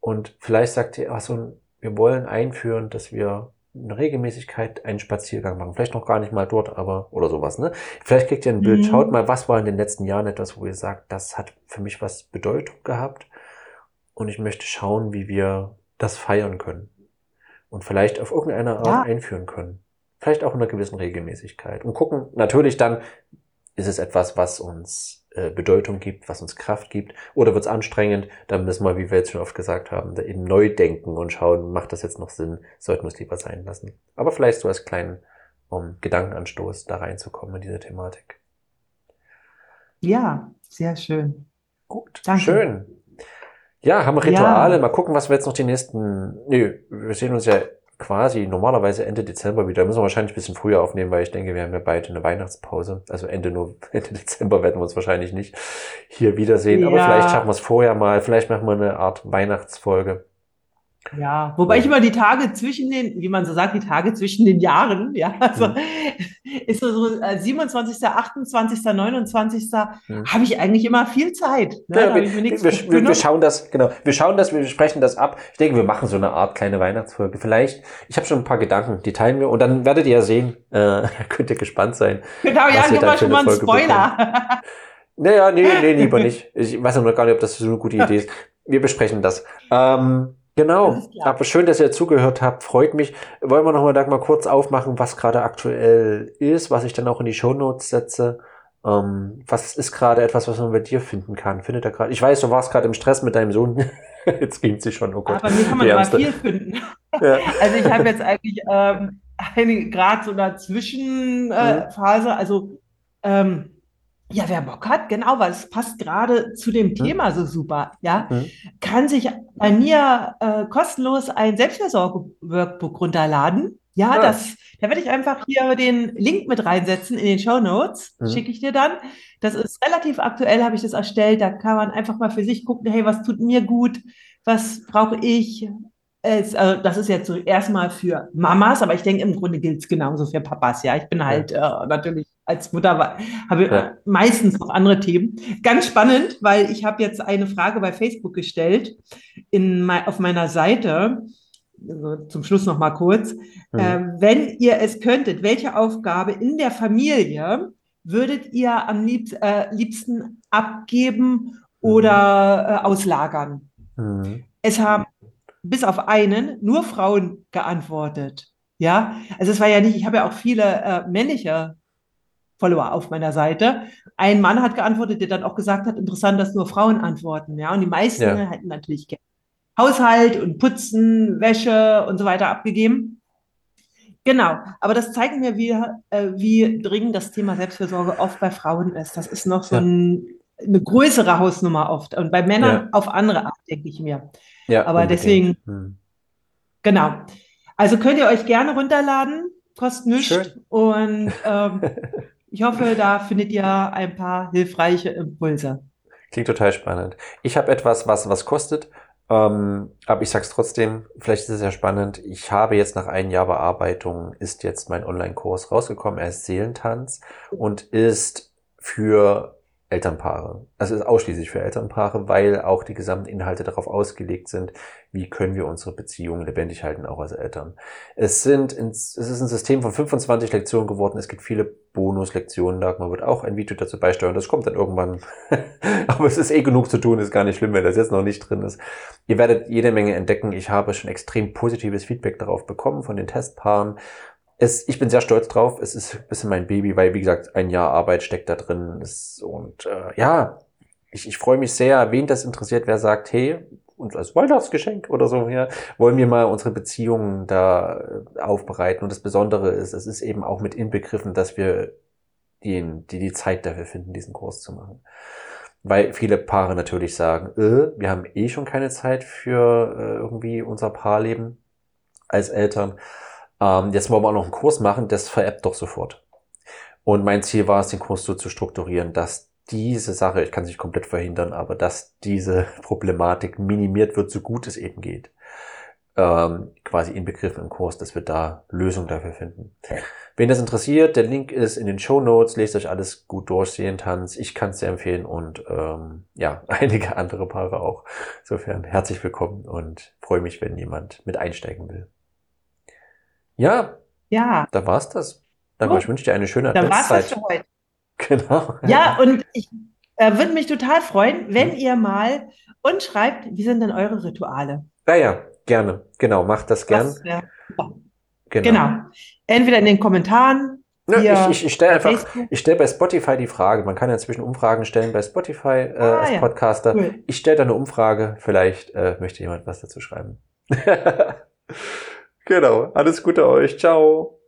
Und vielleicht sagt ihr, ach so, wir wollen einführen, dass wir eine Regelmäßigkeit einen Spaziergang machen. Vielleicht noch gar nicht mal dort, aber oder sowas, ne? Vielleicht kriegt ihr ein Bild, mhm. schaut mal, was war in den letzten Jahren etwas, wo ihr sagt, das hat für mich was Bedeutung gehabt und ich möchte schauen, wie wir das feiern können und vielleicht auf irgendeine Art ja. einführen können. Vielleicht auch in einer gewissen Regelmäßigkeit. Und gucken natürlich dann, ist es etwas, was uns äh, Bedeutung gibt, was uns Kraft gibt, oder wird es anstrengend, dann müssen wir, wie wir jetzt schon oft gesagt haben, eben neu denken und schauen, macht das jetzt noch Sinn, sollten wir es lieber sein lassen. Aber vielleicht so als kleinen um Gedankenanstoß da reinzukommen in diese Thematik. Ja, sehr schön. Gut, Danke. schön. Ja, haben wir Rituale. Ja. Mal gucken, was wir jetzt noch die nächsten. Nö, wir sehen uns ja quasi normalerweise Ende Dezember wieder. Müssen wir wahrscheinlich ein bisschen früher aufnehmen, weil ich denke, wir haben ja beide eine Weihnachtspause. Also Ende, nur, Ende Dezember werden wir uns wahrscheinlich nicht hier wiedersehen. Ja. Aber vielleicht schaffen wir es vorher mal. Vielleicht machen wir eine Art Weihnachtsfolge. Ja, wobei ich immer die Tage zwischen den, wie man so sagt, die Tage zwischen den Jahren, ja, also Hm. ist so, so äh, 27., 28., 29. Hm. habe ich eigentlich immer viel Zeit. Ne? Ja, wir, ich wir, wir, wir vorgenommen. schauen das, genau. Wir schauen das, wir sprechen das ab. Ich denke, wir machen so eine Art kleine Weihnachtsfolge. Vielleicht, ich habe schon ein paar Gedanken, die teilen wir und dann werdet ihr ja sehen, äh, könnt ihr gespannt sein. Genau, ja, wir gib dann mal schon mal einen Folge Spoiler. Naja, nee, nee, lieber nicht. Ich weiß noch gar nicht, ob das so eine gute Idee ist. Wir besprechen das. Ähm, genau. Aber schön, dass ihr zugehört habt. Freut mich. Wollen wir noch mal, mal kurz aufmachen, was gerade aktuell ist, was ich dann auch in die Shownotes setze. Ähm, was ist gerade etwas, was man bei dir finden kann? Findet er gerade? Ich weiß, du warst gerade im Stress mit deinem Sohn. Jetzt ging sie schon. Oh Gott. Aber mir kann man Ärmste. viel finden. Ja. Also ich habe jetzt eigentlich ähm, eine gerade so eine Zwischenphase. Äh, Phase. also ähm, ja, wer Bock hat, genau, weil es passt gerade zu dem Thema so super, ja, Hm. kann sich bei mir äh, kostenlos ein Selbstversorge-Workbook runterladen. Ja, Ah. das, da werde ich einfach hier den Link mit reinsetzen in den Show Notes, Mhm. schicke ich dir dann. Das ist relativ aktuell, habe ich das erstellt. Da kann man einfach mal für sich gucken, hey, was tut mir gut, was brauche ich. Es, also das ist jetzt so erstmal für Mamas, aber ich denke, im Grunde gilt es genauso für Papas. Ja, ich bin halt äh, natürlich als Mutter habe Ja. äh, meistens noch andere Themen. Ganz spannend, weil ich habe jetzt eine Frage bei Facebook gestellt in auf meiner Seite. Also zum Schluss noch mal kurz. Mhm. Ähm, wenn ihr es könntet, welche Aufgabe in der Familie würdet ihr am liebs äh, liebsten abgeben oder äh, auslagern? Mhm. Es haben bis auf einen nur Frauen geantwortet. Ja, also es war ja nicht, ich habe ja auch viele äh, männliche Follower auf meiner Seite. Ein Mann hat geantwortet, der dann auch gesagt hat, interessant, dass nur Frauen antworten. Ja, und die meisten Ja. hätten natürlich gerne Haushalt und Putzen, Wäsche und so weiter abgegeben. Genau, aber das zeigt mir, wie, äh, wie dringend das Thema Selbstfürsorge oft bei Frauen ist. Das ist noch so Ja. ein, eine größere Hausnummer oft. Und bei Männern Ja. auf andere Art, denke ich mir. Ja, Aber unbedingt. deswegen- Mhm. Genau. Also könnt ihr euch gerne runterladen, kostet nichts. Und ähm, ich hoffe, da findet ihr ein paar hilfreiche Impulse. Klingt total spannend. Ich habe etwas, was was kostet, ähm, aber ich sag's trotzdem, vielleicht ist es ja spannend. Ich habe jetzt nach einem Jahr Bearbeitung, ist jetzt mein Online-Kurs rausgekommen. Er ist Seelentanz und ist für Elternpaare. Also ist ausschließlich für Elternpaare, weil auch die gesamten Inhalte darauf ausgelegt sind, wie können wir unsere Beziehungen lebendig halten, auch als Eltern. Es sind, es ist ein System von 25 Lektionen geworden. Es gibt viele Bonuslektionen. Dagmar wird auch ein Video dazu beisteuern. Das kommt dann irgendwann. Aber es ist eh genug zu tun. Ist gar nicht schlimm, wenn das jetzt noch nicht drin ist. Ihr werdet jede Menge entdecken. Ich habe schon extrem positives Feedback darauf bekommen von den Testpaaren. Es, ich bin sehr stolz drauf. Es ist ein bisschen mein Baby, weil, wie gesagt, ein Jahr Arbeit steckt da drin. Es, und äh, ja, ich, ich freue mich sehr, wen das interessiert, wer sagt, hey, uns als Weihnachtsgeschenk oder so, ja, wollen wir mal unsere Beziehungen da äh, aufbereiten. Und das Besondere ist, es ist eben auch mit inbegriffen, dass wir die, die, die Zeit dafür finden, diesen Kurs zu machen. Weil viele Paare natürlich sagen, äh, wir haben eh schon keine Zeit für äh, irgendwie unser Paarleben als Eltern. Ähm, jetzt wollen wir auch noch einen Kurs machen, das veräppt doch sofort. Und mein Ziel war es, den Kurs so zu strukturieren, dass diese Sache, ich kann es nicht komplett verhindern, aber dass diese Problematik minimiert wird, so gut es eben geht. Ähm, quasi inbegriffen im Kurs, dass wir da Lösungen dafür finden. Wen das interessiert, der Link ist in den Show Notes, lest euch alles gut durch, sehen Tanz. Ich kann es sehr empfehlen und ähm, ja, einige andere Paare auch. Insofern herzlich willkommen und freue mich, wenn jemand mit einsteigen will. Ja, Ja, da war's das. Danke, Gut. ich wünsche dir eine schöne dann war's das Adventszeit. für heute. Genau. Ja, und ich äh, würde mich total freuen, wenn ihr mal uns schreibt, wie sind denn eure Rituale? Ja, ja, gerne. Genau, macht das gern. Das. Genau. Genau. Entweder in den Kommentaren, Ja, ich ich, ich stelle bei einfach, ich stelle bei Spotify die Frage. Man kann ja inzwischen Umfragen stellen bei Spotify äh, Ah, als ja. Podcaster. Cool. Ich stelle da eine Umfrage. Vielleicht äh, möchte jemand was dazu schreiben. genau. Alles Gute euch. Ciao.